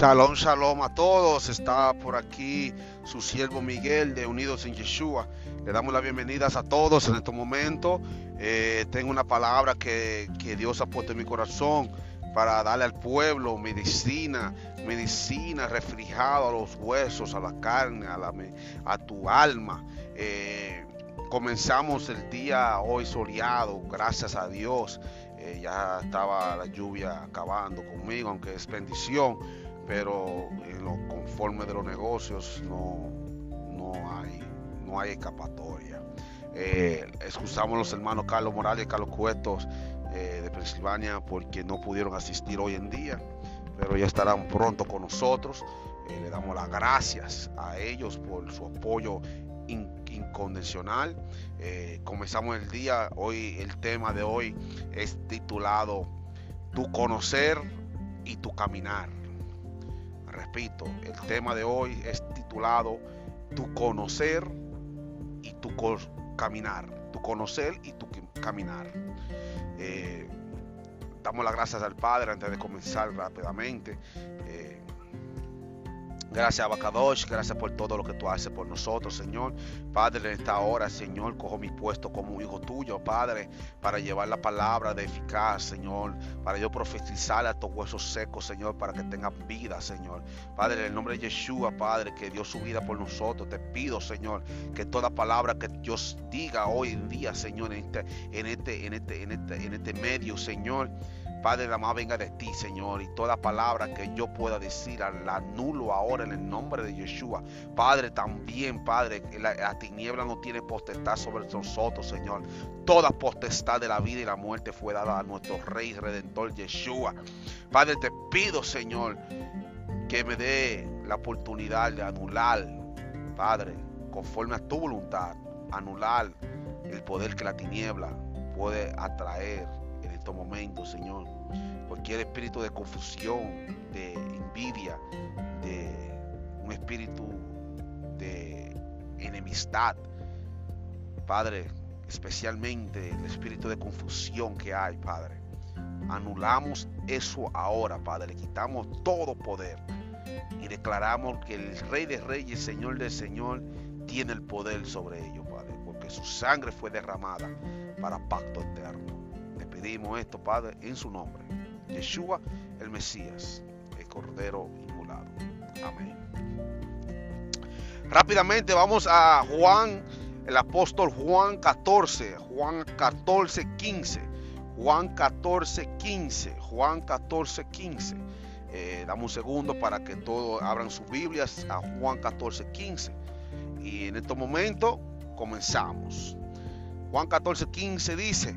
Shalom, shalom a todos. Está por aquí su siervo Miguel de Unidos en Yeshua. Le damos las bienvenidas a todos en este momento. Eh, tengo una palabra que, Dios ha puesto en mi corazón para darle al pueblo medicina, medicina refrigerada a los huesos, a la carne, a, la, a tu alma. Eh, comenzamos el día hoy soleado, gracias a Dios. Eh, ya estaba la lluvia acabando conmigo, aunque es bendición pero en lo conforme de los negocios no, no, hay, no hay escapatoria. Eh, excusamos a los hermanos Carlos Morales y Carlos Cuetos eh, de Pensilvania porque no pudieron asistir hoy en día, pero ya estarán pronto con nosotros. Eh, le damos las gracias a ellos por su apoyo incondicional. comenzamos el día, hoy el tema de hoy es titulado Tu conocer y tu caminar repito, el tema de hoy es titulado Tu conocer y tu caminar. Tu conocer y tu caminar. Eh, damos las gracias al Padre antes de comenzar rápidamente. Gracias, Abacadosh. Gracias por todo lo que tú haces por nosotros, Señor. Padre, en esta hora, Señor, cojo mi puesto como hijo tuyo, Padre, para llevar la palabra de eficaz, Señor. Para yo profetizar a estos huesos secos, Señor, para que tengan vida, Señor. Padre, en el nombre de Yeshua, Padre, que dio su vida por nosotros, te pido, Señor, que toda palabra que Dios diga hoy en día, Señor, en este, en este, en este, en este, en este medio, Señor, Padre, la más venga de ti, Señor, y toda palabra que yo pueda decir, la anulo ahora en el nombre de Yeshua. Padre, también, Padre, la, tiniebla no tiene potestad sobre nosotros, Señor. Toda potestad de la vida y la muerte fue dada a nuestro Rey Redentor Yeshua. Padre, te pido, Señor, que me dé la oportunidad de anular, Padre, conforme a tu voluntad, anular el poder que la tiniebla puede atraer estos momentos, Señor. Cualquier espíritu de confusión, de envidia, de un espíritu de enemistad. Padre, especialmente el espíritu de confusión que hay, Padre. Anulamos eso ahora, Padre. Le quitamos todo poder y declaramos que el Rey de Reyes, Señor del Señor, tiene el poder sobre ellos, Padre, porque su sangre fue derramada para pacto eterno pedimos esto, Padre, en su nombre. Yeshua, el Mesías, el Cordero Inmolado. Amén. Rápidamente vamos a Juan, el apóstol Juan 14, Juan 14, 15. Juan 14, 15. Juan 14, 15. Eh, dame un segundo para que todos abran sus Biblias a Juan 14, 15. Y en este momento comenzamos. Juan 14, 15 dice,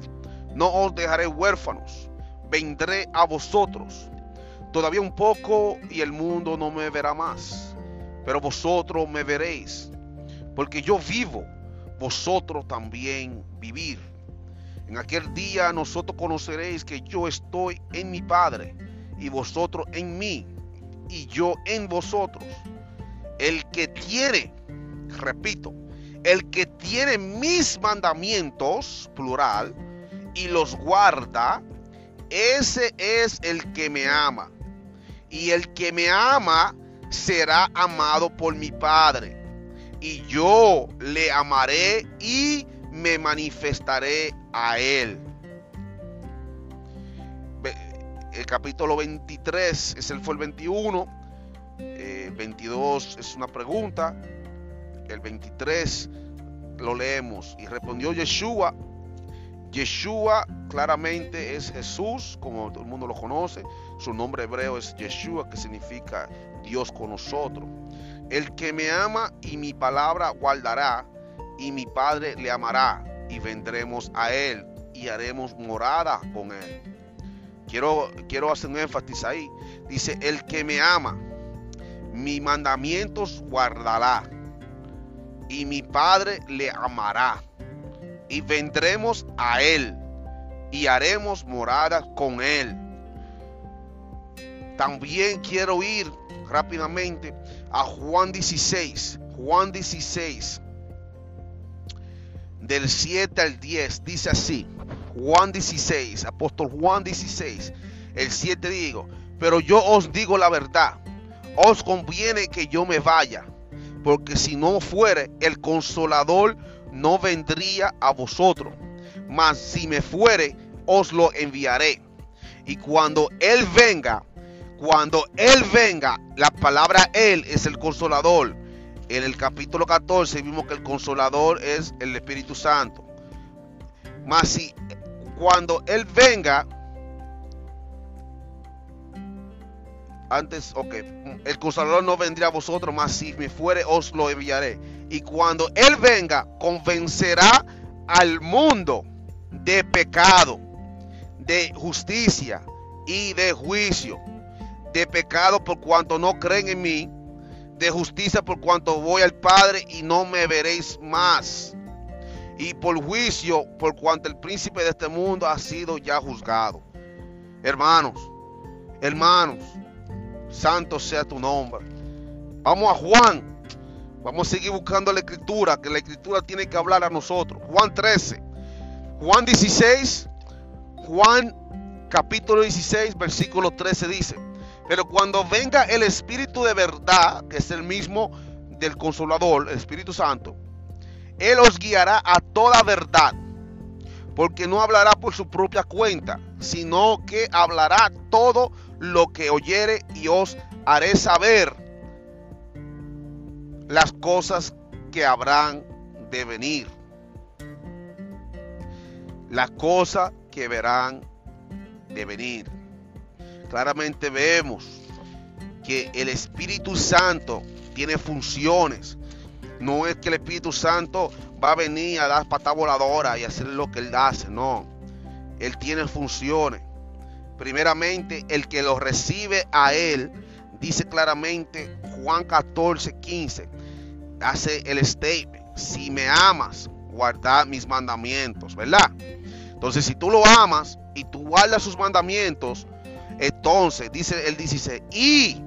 no os dejaré huérfanos, vendré a vosotros. Todavía un poco y el mundo no me verá más, pero vosotros me veréis, porque yo vivo, vosotros también vivir. En aquel día nosotros conoceréis que yo estoy en mi Padre y vosotros en mí y yo en vosotros. El que tiene, repito, el que tiene mis mandamientos, plural, y los guarda, ese es el que me ama. Y el que me ama será amado por mi Padre. Y yo le amaré y me manifestaré a él. El capítulo 23 es el fue el 21. 22 es una pregunta. El 23 lo leemos. Y respondió Yeshua Yeshua claramente es Jesús, como todo el mundo lo conoce. Su nombre hebreo es Yeshua, que significa Dios con nosotros. El que me ama y mi palabra guardará, y mi Padre le amará, y vendremos a él y haremos morada con él. Quiero, quiero hacer un énfasis ahí. Dice, el que me ama, mis mandamientos guardará, y mi Padre le amará, y vendremos a él, y haremos morada con él. También quiero ir rápidamente a Juan 16, Juan 16, del 7 al 10, dice así, Juan 16, apóstol Juan 16, el 7 digo, pero yo os digo la verdad, os conviene que yo me vaya, porque si no fuere, el consolador no vendría a vosotros, mas si me fuere, os lo enviaré. Y cuando Él venga, cuando Él venga, la palabra Él es el consolador. En el capítulo 14 vimos que el consolador es el Espíritu Santo. Mas si cuando Él venga, antes, ok, el consolador no vendría a vosotros, mas si me fuere, os lo enviaré. Y cuando Él venga, convencerá al mundo de pecado, de justicia y de juicio. De pecado por cuanto no creen en mí, de justicia por cuanto voy al Padre y no me veréis más. Y por juicio por cuanto el príncipe de este mundo ha sido ya juzgado. Hermanos, hermanos, santo sea tu nombre. Vamos a Juan. Vamos a seguir buscando la escritura, que la escritura tiene que hablar a nosotros. Juan 13, Juan 16, Juan capítulo 16, versículo 13 dice, pero cuando venga el Espíritu de verdad, que es el mismo del Consolador, el Espíritu Santo, Él os guiará a toda verdad, porque no hablará por su propia cuenta, sino que hablará todo lo que oyere y os haré saber las cosas que habrán de venir. Las cosas que verán de venir. Claramente vemos que el Espíritu Santo tiene funciones. No es que el Espíritu Santo va a venir a dar patada voladora y hacer lo que él hace, no. Él tiene funciones. Primeramente, el que lo recibe a él, dice claramente Juan 14, 15, hace el statement, si me amas, guarda mis mandamientos, ¿verdad? Entonces, si tú lo amas y tú guardas sus mandamientos, entonces, dice el 16, y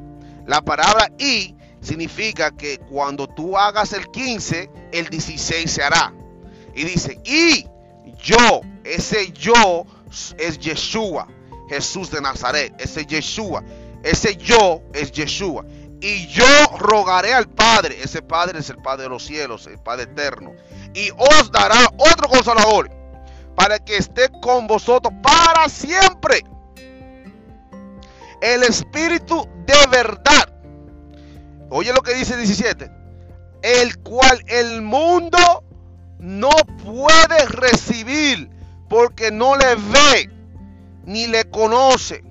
la palabra y significa que cuando tú hagas el 15, el 16 se hará. Y dice, y yo, ese yo es Yeshua. Jesús de Nazaret, ese Yeshua, ese yo es Yeshua. Y yo rogaré al Padre, ese Padre es el Padre de los cielos, el Padre eterno. Y os dará otro consolador para que esté con vosotros para siempre. El Espíritu de verdad. Oye lo que dice 17. El cual el mundo no puede recibir porque no le ve ni le conoce.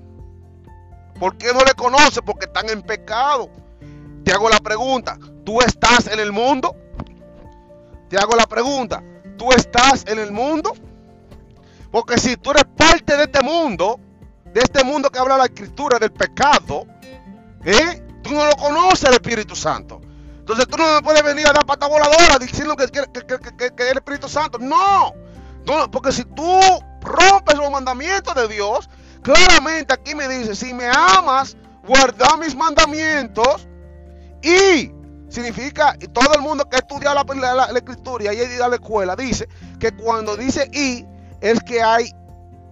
¿Por qué no le conoce? Porque están en pecado. Te hago la pregunta, ¿tú estás en el mundo? Te hago la pregunta, ¿tú estás en el mundo? Porque si tú eres parte de este mundo, de este mundo que habla la escritura del pecado, ¿eh? tú no lo conoces el Espíritu Santo. Entonces tú no puedes venir a dar pata voladora diciendo que, que, que, que es el Espíritu Santo. No, no, porque si tú rompes los mandamientos de Dios, claramente aquí me dice, si me amas, guarda mis mandamientos y significa, todo el mundo que estudia la, la, la, escritura y ha ido a la escuela, dice que cuando dice y, es que hay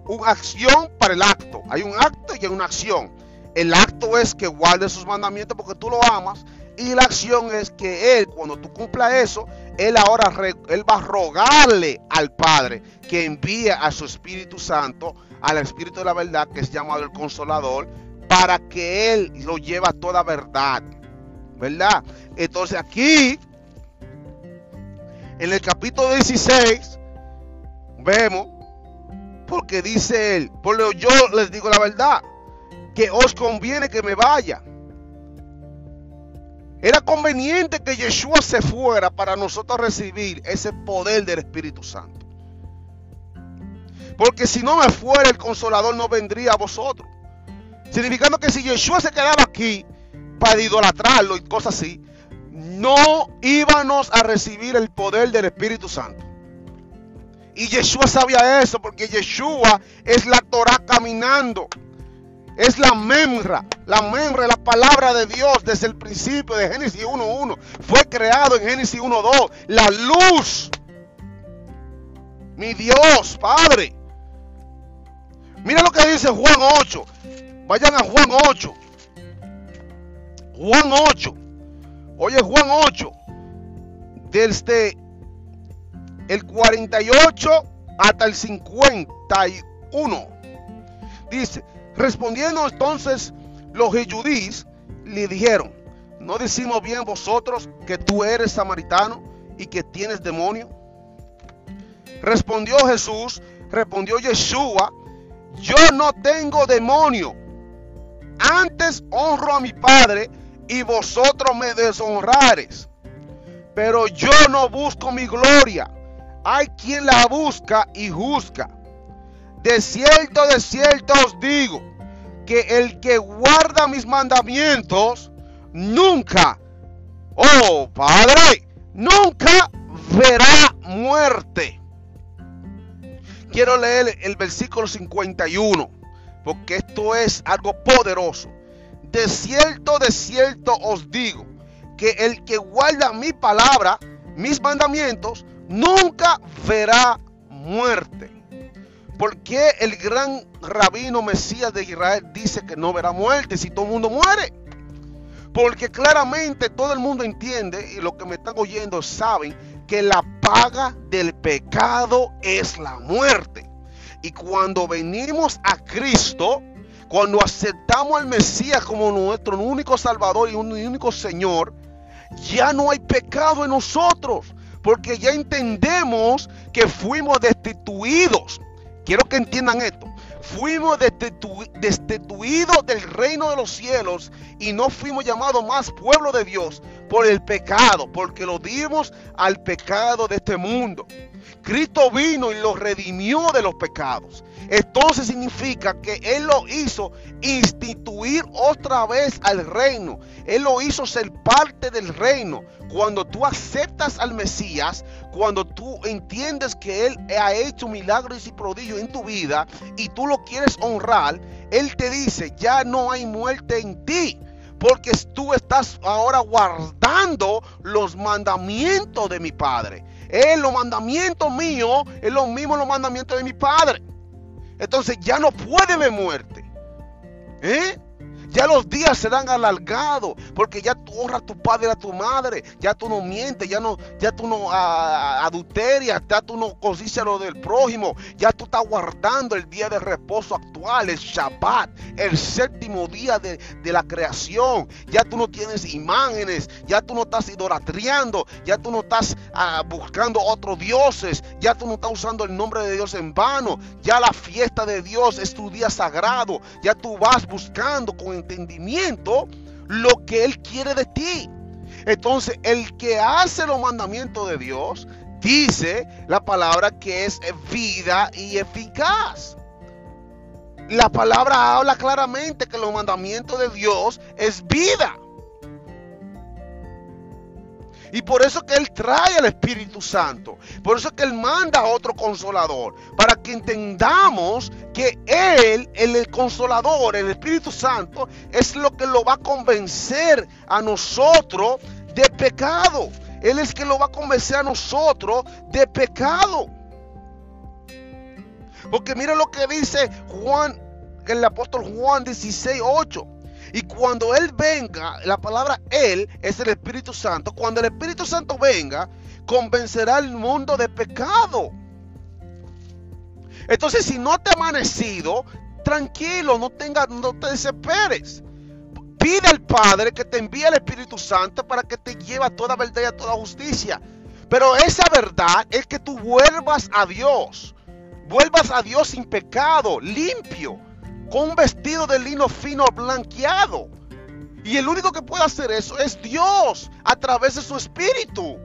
una acción para el acto. Hay un acto y hay una acción. El acto es que guarde sus mandamientos porque tú lo amas. Y la acción es que Él, cuando tú cumplas eso, Él ahora él va a rogarle al Padre que envíe a su Espíritu Santo, al Espíritu de la verdad, que es llamado el Consolador, para que Él lo lleve a toda verdad. ¿Verdad? Entonces aquí, en el capítulo 16, vemos, porque dice Él, por lo yo les digo la verdad, que os conviene que me vaya era conveniente que Yeshua se fuera para nosotros recibir ese poder del Espíritu Santo. Porque si no me fuera, el consolador no vendría a vosotros. Significando que si Yeshua se quedaba aquí, para idolatrarlo y cosas así, no íbamos a recibir el poder del Espíritu Santo. Y Yeshua sabía eso porque Yeshua es la Torah caminando. Es la memra, la memra, la palabra de Dios desde el principio de Génesis 1.1. Fue creado en Génesis 1.2. La luz. Mi Dios, Padre. Mira lo que dice Juan 8. Vayan a Juan 8. Juan 8. Oye, Juan 8. Desde el 48 hasta el 51. Dice, respondiendo entonces los judíos, le dijeron, ¿no decimos bien vosotros que tú eres samaritano y que tienes demonio? Respondió Jesús, respondió Yeshua, yo no tengo demonio. Antes honro a mi Padre y vosotros me deshonrares. Pero yo no busco mi gloria. Hay quien la busca y juzga. De cierto, de cierto os digo que el que guarda mis mandamientos nunca, oh Padre, nunca verá muerte. Quiero leer el versículo 51, porque esto es algo poderoso. De cierto, de cierto os digo, que el que guarda mi palabra, mis mandamientos, nunca verá muerte. Porque el gran rabino Mesías de Israel dice que no verá muerte si todo el mundo muere? Porque claramente todo el mundo entiende y los que me están oyendo saben que la paga del pecado es la muerte. Y cuando venimos a Cristo, cuando aceptamos al Mesías como nuestro único Salvador y un único Señor, ya no hay pecado en nosotros, porque ya entendemos que fuimos destituidos. Quiero que entiendan esto. Fuimos destituidos del reino de los cielos y no fuimos llamados más pueblo de Dios por el pecado, porque lo dimos al pecado de este mundo. Cristo vino y lo redimió de los pecados. Entonces significa que Él lo hizo instituir otra vez al reino. Él lo hizo ser parte del reino. Cuando tú aceptas al Mesías, cuando tú entiendes que Él ha hecho milagros y prodigios en tu vida y tú lo quieres honrar, Él te dice, ya no hay muerte en ti. Porque tú estás ahora guardando los mandamientos de mi Padre. Es los mandamientos míos, es lo mismo los mandamientos de mi Padre. Entonces ya no puede haber muerte. ¿Eh? Ya los días serán alargados porque ya tú honras a tu padre y a tu madre. Ya tú no mientes, ya, no, ya tú no adulterias, ya tú no cosicias lo del prójimo. Ya tú estás guardando el día de reposo actual, el Shabbat, el séptimo día de, la creación. Ya tú no tienes imágenes, ya tú no estás idolatriando, ya tú no estás ah, buscando otros dioses, ya tú no estás usando el nombre de Dios en vano. Ya la fiesta de Dios es tu día sagrado. Ya tú vas buscando con entendimiento lo que Él quiere de ti. Entonces, el que hace los mandamientos de Dios, dice la palabra que es vida y eficaz. La palabra habla claramente que los mandamientos de Dios es vida. Y por eso que Él trae al Espíritu Santo. Por eso que Él manda a otro consolador. Para que entendamos que Él, el consolador, el Espíritu Santo, es lo que lo va a convencer a nosotros de pecado. Él es que lo va a convencer a nosotros de pecado. Porque mira lo que dice Juan, el apóstol Juan 16, 8. Y cuando Él venga, la palabra Él es el Espíritu Santo. Cuando el Espíritu Santo venga, convencerá al mundo de pecado. Entonces, si no te ha amanecido, tranquilo, no, tenga, no te desesperes. Pide al Padre que te envíe el Espíritu Santo para que te lleve a toda verdad y a toda justicia. Pero esa verdad es que tú vuelvas a Dios. Vuelvas a Dios sin pecado, limpio con un vestido de lino fino blanqueado. Y el único que puede hacer eso es Dios a través de su espíritu.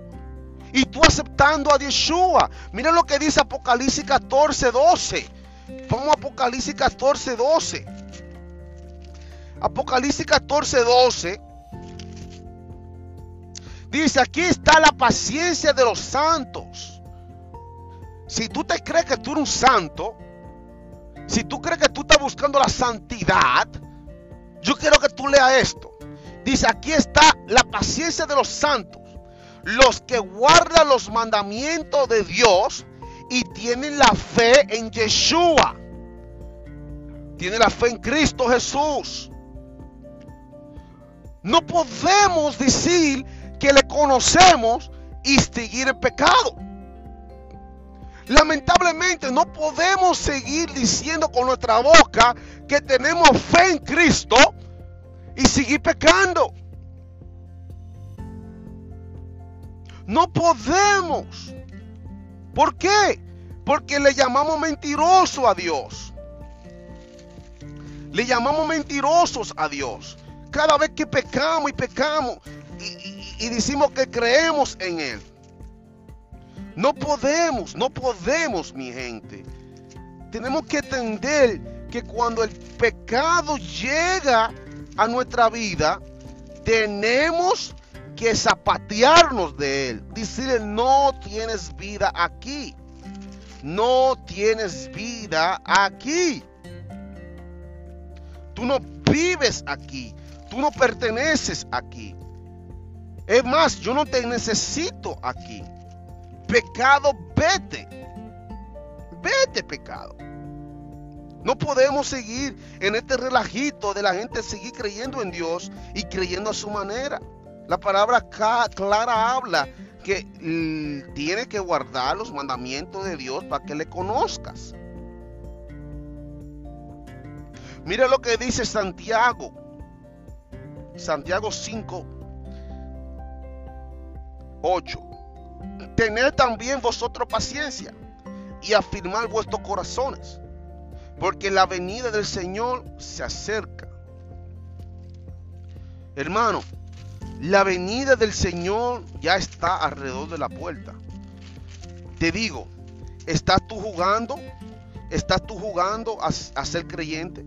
Y tú aceptando a Yeshua. Mira lo que dice Apocalipsis 14, 12. Vamos a Apocalipsis 14, 12. Apocalipsis 14, 12 Dice, aquí está la paciencia de los santos. Si tú te crees que tú eres un santo, si tú crees que tú estás buscando la santidad, yo quiero que tú leas esto. Dice, aquí está la paciencia de los santos, los que guardan los mandamientos de Dios y tienen la fe en Yeshua. Tienen la fe en Cristo Jesús. No podemos decir que le conocemos y seguir en pecado. Lamentablemente no podemos seguir diciendo con nuestra boca que tenemos fe en Cristo y seguir pecando. No podemos. ¿Por qué? Porque le llamamos mentiroso a Dios. Le llamamos mentirosos a Dios. Cada vez que pecamos y pecamos y, y decimos que creemos en Él. No podemos, no podemos, mi gente. Tenemos que entender que cuando el pecado llega a nuestra vida, tenemos que zapatearnos de él. Decirle, no tienes vida aquí. No tienes vida aquí. Tú no vives aquí. Tú no perteneces aquí. Es más, yo no te necesito aquí. Pecado, vete. Vete, pecado. No podemos seguir en este relajito de la gente seguir creyendo en Dios y creyendo a su manera. La palabra clara habla que tiene que guardar los mandamientos de Dios para que le conozcas. Mira lo que dice Santiago. Santiago 5, 8. Tened también vosotros paciencia y afirmar vuestros corazones porque la venida del Señor se acerca. Hermano, la venida del Señor ya está alrededor de la puerta. Te digo, ¿estás tú jugando? ¿Estás tú jugando a, ser creyente?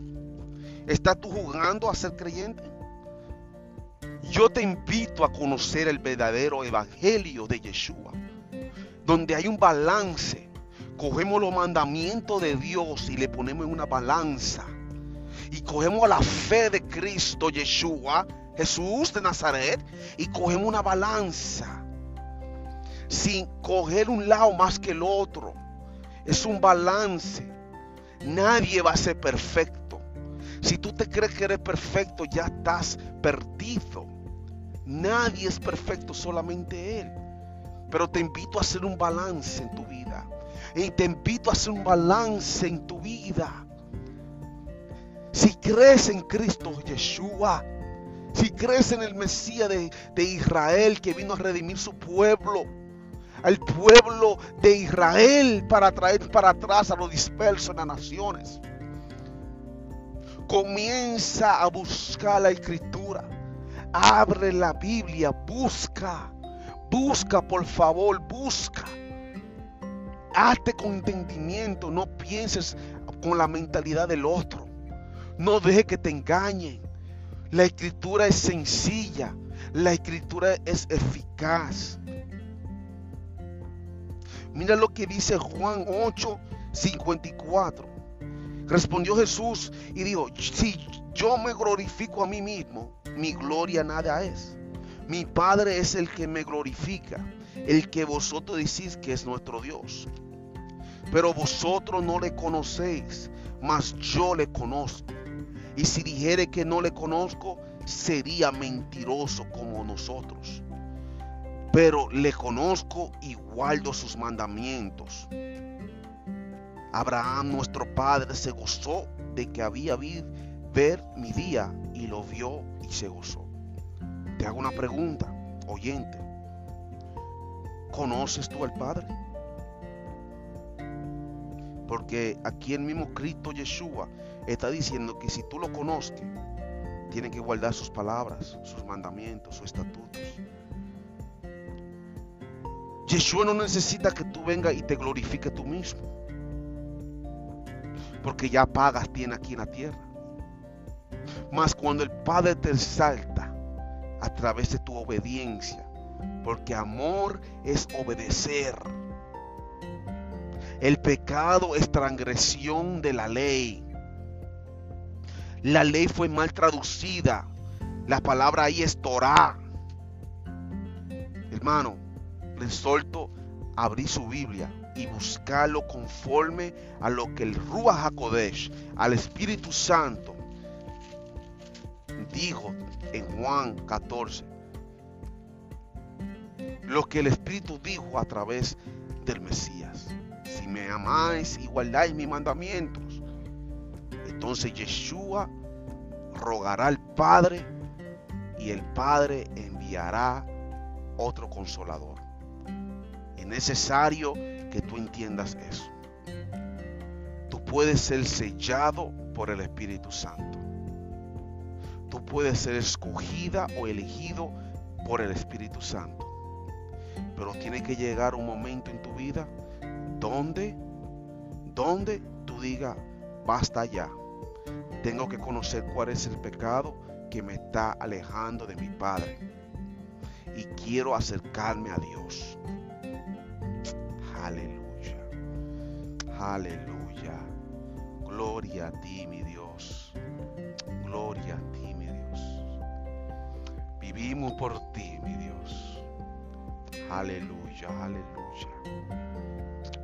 ¿Estás tú jugando a ser creyente? Yo te invito a conocer el verdadero evangelio de Yeshua, donde hay un balance cogemos los mandamientos de Dios y le ponemos en una balanza. Y cogemos la fe de Cristo, Yeshua, Jesús de Nazaret, y cogemos una balanza. Sin coger un lado más que el otro. Es un balance. Nadie va a ser perfecto. Si tú te crees que eres perfecto, ya estás perdido. Nadie es perfecto, solamente Él. Pero te invito a hacer un balance en tu vida. Y te invito a hacer un balance en tu vida. Si crees en Cristo Yeshua, si crees en el Mesías de, de Israel que vino a redimir su pueblo, al pueblo de Israel para traer para atrás a los dispersos en las naciones. Comienza a buscar la escritura. Abre la Biblia, busca, busca por favor, busca. Hazte con entendimiento, no pienses con la mentalidad del otro. No deje que te engañen. La escritura es sencilla, la escritura es eficaz. Mira lo que dice Juan 8, 54. Respondió Jesús y dijo, si yo me glorifico a mí mismo, mi gloria nada es. Mi Padre es el que me glorifica el que vosotros decís que es nuestro Dios. Pero vosotros no le conocéis, mas yo le conozco. Y si dijere que no le conozco, sería mentiroso como nosotros. Pero le conozco y guardo sus mandamientos. Abraham, nuestro padre, se gozó de que había ver mi día y lo vio y se gozó. Te hago una pregunta, oyente. ¿Conoces tú al Padre? Porque aquí el mismo Cristo Yeshua está diciendo que si tú lo conoces, tienes que guardar sus palabras, sus mandamientos, sus estatutos. Yeshua no necesita que tú vengas y te glorifique tú mismo. Porque ya pagas tiene aquí en la tierra. Mas cuando el Padre te exalta a través de tu obediencia, porque amor es obedecer. El pecado es transgresión de la ley. La ley fue mal traducida. La palabra ahí es Torah. Hermano, les solto abrir su Biblia y buscarlo conforme a lo que el Ruach HaKodesh, al Espíritu Santo, dijo en Juan 14. Lo que el Espíritu dijo a través del Mesías. Si me amáis y guardáis mis mandamientos, entonces Yeshua rogará al Padre y el Padre enviará otro consolador. Es necesario que tú entiendas eso. Tú puedes ser sellado por el Espíritu Santo. Tú puedes ser escogida o elegido por el Espíritu Santo. Pero tiene que llegar un momento en tu vida donde, donde tú digas, basta ya. Tengo que conocer cuál es el pecado que me está alejando de mi Padre. Y quiero acercarme a Dios. Aleluya. Gloria a ti, mi Dios. Gloria a ti, mi Dios. Vivimos por ti, mi Dios. Aleluya, aleluya.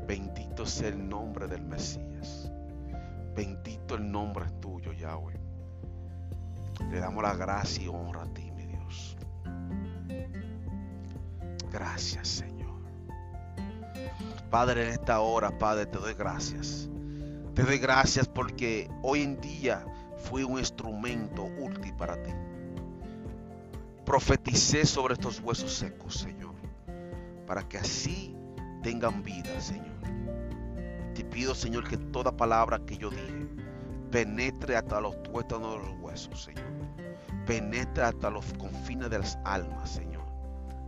Bendito sea el nombre del Mesías. Bendito el nombre tuyo, Yahweh. Le damos la gracia y honra a ti, mi Dios. Gracias, Señor. Padre, en esta hora, Padre, te doy gracias. Te doy gracias porque hoy en día fui un instrumento útil para ti. Profeticé sobre estos huesos secos, Señor, para que así tengan vida, Señor. Te pido, Señor, que toda palabra que yo dije penetre hasta los tuétanos de los huesos, Señor. Penetre hasta los confines de las almas, Señor.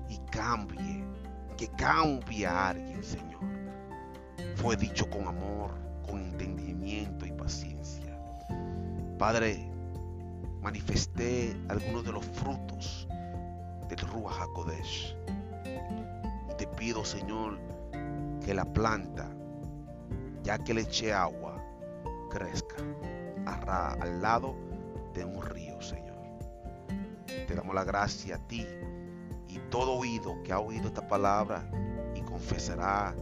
Y cambie, que cambie a alguien, Señor. Fue dicho con amor, con entendimiento y paciencia. Padre, manifesté algunos de los frutos del Ruach HaKodesh. Y te pido, Señor, que la planta, ya que le eché agua, crezca al lado de un río, Señor. Te damos la gracia a ti y todo oído que ha oído esta palabra y confesará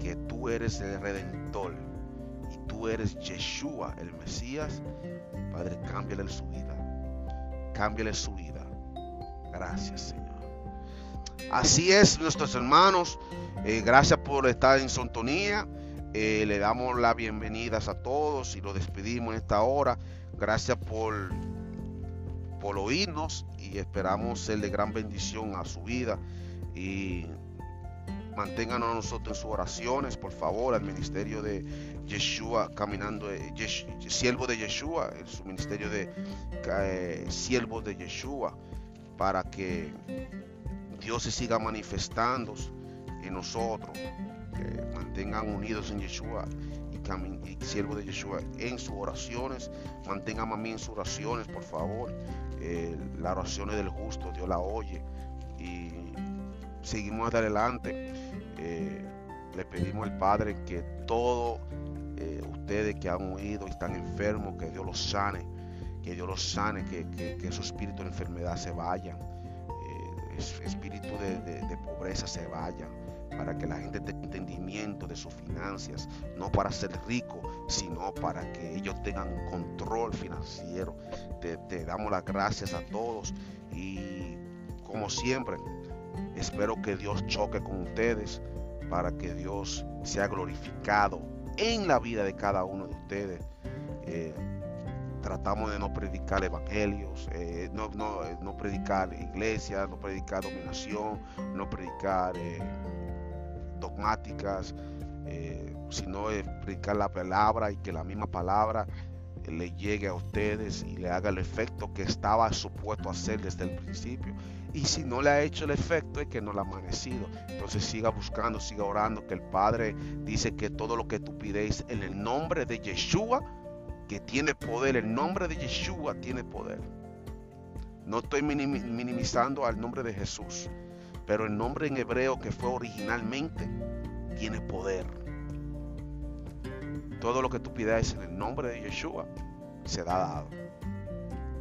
que tú eres el redentor y tú eres Yeshua, el Mesías. Padre, cámbiale su vida. Cámbiale su vida. Gracias, Señor. Así es, nuestros hermanos. Eh, gracias por estar en sintonía. Eh, le damos las bienvenidas a todos y lo despedimos en esta hora. Gracias por, por y esperamos ser de gran bendición a su vida. Y manténganos a nosotros en sus oraciones, por favor, al ministerio de Yeshua, caminando, eh, siervo de Yeshua, en su ministerio de eh, siervo de Yeshua, para que Dios se siga manifestando en nosotros que mantengan unidos en Yeshua y siervo de Yeshua en sus oraciones. Mantengan a mí en sus oraciones, por favor. Eh, las oraciones del justo, Dios la oye. Y seguimos adelante. Eh, le pedimos al Padre que todos eh, ustedes que han huido y están enfermos, que Dios los sane. Que Dios los sane, que, que, su espíritu de enfermedad se vayan. espíritu de pobreza se vayan para que la gente tenga entendimiento de sus finanzas, no para ser rico, sino para que ellos tengan control financiero. Te, damos las gracias a todos y como siempre, espero que Dios choque con ustedes para que Dios sea glorificado en la vida de cada uno de ustedes. Eh, tratamos de no predicar evangelios, eh, no, no, predicar iglesia, no predicar dominación, no predicar eh, dogmáticas, eh, sino explicar la palabra y que la misma palabra le llegue a ustedes y le haga el efecto que estaba supuesto hacer desde el principio. Y si no le ha hecho el efecto es que no le ha amanecido. Entonces siga buscando, siga orando, que el Padre dice que todo lo que tú pides en el nombre de Yeshua, que tiene poder, el nombre de Yeshua tiene poder. No estoy minimizando al nombre de Jesús, Pero el nombre en hebreo que fue originalmente tiene poder. Todo lo que tú pidas en el nombre de Yeshua será dado.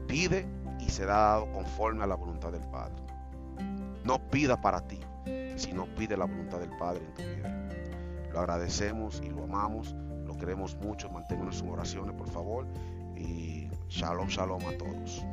Pide y será dado conforme a la voluntad del Padre. No pida para ti, sino pide la voluntad del Padre en tu vida. Lo agradecemos y lo amamos, lo queremos mucho. Manténganos en oraciones, por favor. Y shalom, shalom a todos.